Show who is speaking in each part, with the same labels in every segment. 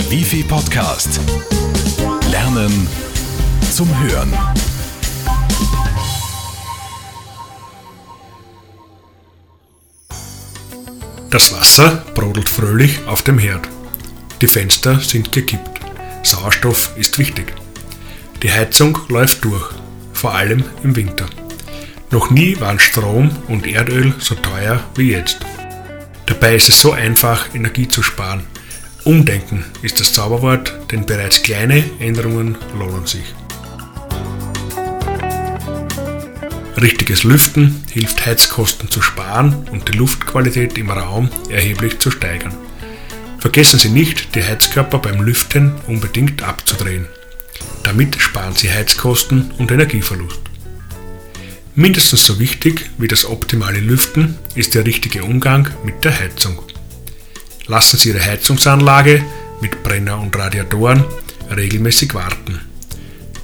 Speaker 1: Der Wifi Podcast. Lernen zum Hören.
Speaker 2: Das Wasser brodelt fröhlich auf dem Herd. Die Fenster sind gekippt. Sauerstoff ist wichtig. Die Heizung läuft durch, vor allem im Winter. Noch nie waren Strom und Erdöl so teuer wie jetzt. Dabei ist es so einfach, Energie zu sparen. Umdenken ist das Zauberwort, denn bereits kleine Änderungen lohnen sich. Richtiges Lüften hilft Heizkosten zu sparen und die Luftqualität im Raum erheblich zu steigern. Vergessen Sie nicht, die Heizkörper beim Lüften unbedingt abzudrehen. Damit sparen Sie Heizkosten und Energieverlust. Mindestens so wichtig wie das optimale Lüften ist der richtige Umgang mit der Heizung. Lassen Sie Ihre Heizungsanlage mit Brenner und Radiatoren regelmäßig warten.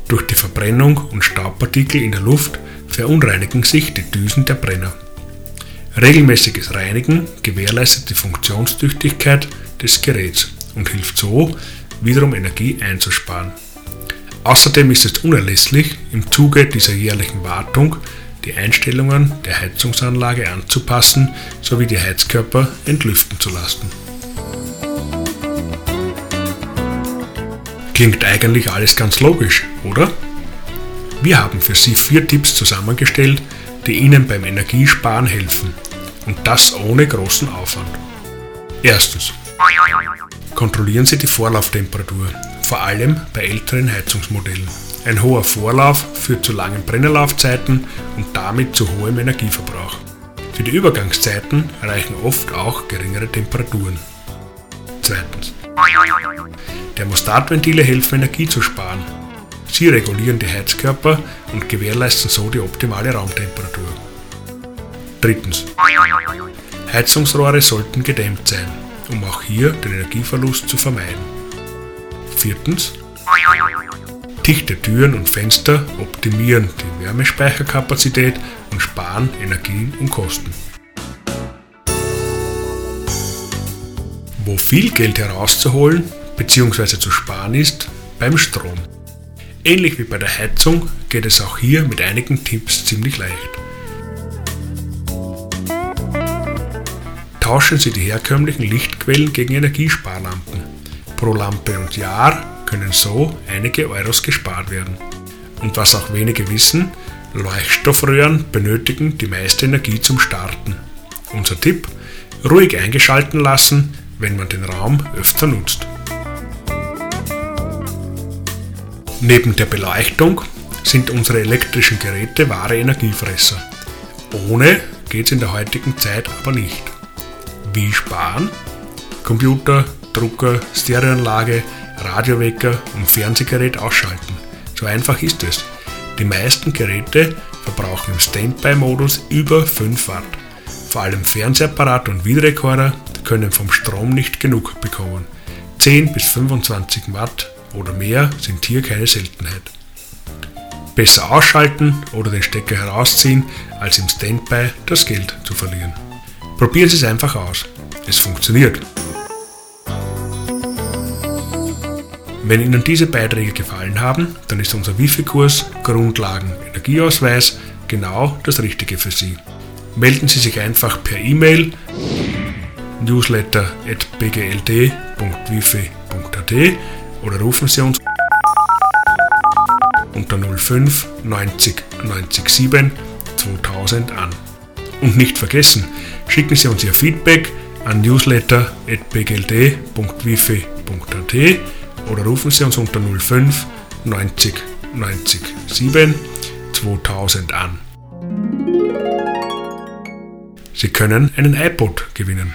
Speaker 2: Durch die Verbrennung und Staubpartikel in der Luft verunreinigen sich die Düsen der Brenner. Regelmäßiges Reinigen gewährleistet die Funktionstüchtigkeit des Geräts und hilft so, wiederum Energie einzusparen. Außerdem ist es unerlässlich, im Zuge dieser jährlichen Wartung die Einstellungen der Heizungsanlage anzupassen sowie die Heizkörper entlüften zu lassen. Klingt eigentlich alles ganz logisch, oder? Wir haben für Sie vier Tipps zusammengestellt, die Ihnen beim Energiesparen helfen. Und das ohne großen Aufwand. Erstens. Kontrollieren Sie die Vorlauftemperatur, vor allem bei älteren Heizungsmodellen. Ein hoher Vorlauf führt zu langen Brennerlaufzeiten und damit zu hohem Energieverbrauch. Für die Übergangszeiten reichen oft auch geringere Temperaturen. Zweitens. Thermostatventile helfen Energie zu sparen. Sie regulieren die Heizkörper und gewährleisten so die optimale Raumtemperatur. Drittens. Heizungsrohre sollten gedämmt sein, um auch hier den Energieverlust zu vermeiden. Viertens. Dichte Türen und Fenster optimieren die Wärmespeicherkapazität und sparen Energien und Kosten. Wo viel Geld herauszuholen bzw. zu sparen ist, beim Strom. Ähnlich wie bei der Heizung geht es auch hier mit einigen Tipps ziemlich leicht. Tauschen Sie die herkömmlichen Lichtquellen gegen Energiesparlampen. Pro Lampe und Jahr können so einige Euros gespart werden. Und was auch wenige wissen, Leuchtstoffröhren benötigen die meiste Energie zum Starten. Unser Tipp, ruhig eingeschalten lassen, wenn man den Raum öfter nutzt. Neben der Beleuchtung sind unsere elektrischen Geräte wahre Energiefresser. Ohne geht es in der heutigen Zeit aber nicht. Wie sparen? Computer, Drucker, Stereoanlage, Radiowecker und Fernsehgerät ausschalten. So einfach ist es. Die meisten Geräte verbrauchen im Standby-Modus über 5 Watt. Vor allem Fernsehapparat und Videorekorder können vom Strom nicht genug bekommen. 10 bis 25 Watt oder mehr sind hier keine Seltenheit. Besser ausschalten oder den Stecker herausziehen, als im Standby das Geld zu verlieren. Probieren Sie es einfach aus. Es funktioniert. Wenn Ihnen diese Beiträge gefallen haben, dann ist unser Wifi-Kurs Grundlagen Energieausweis genau das Richtige für Sie. Melden Sie sich einfach per E-Mail newsletter.bgld.wifi.at oder rufen Sie uns unter 05 90 90 7 2000 an. Und nicht vergessen, schicken Sie uns Ihr Feedback an newsletter.bgld.wifi.at oder rufen Sie uns unter 05 90 90 7 2000 an. Sie können einen iPod gewinnen.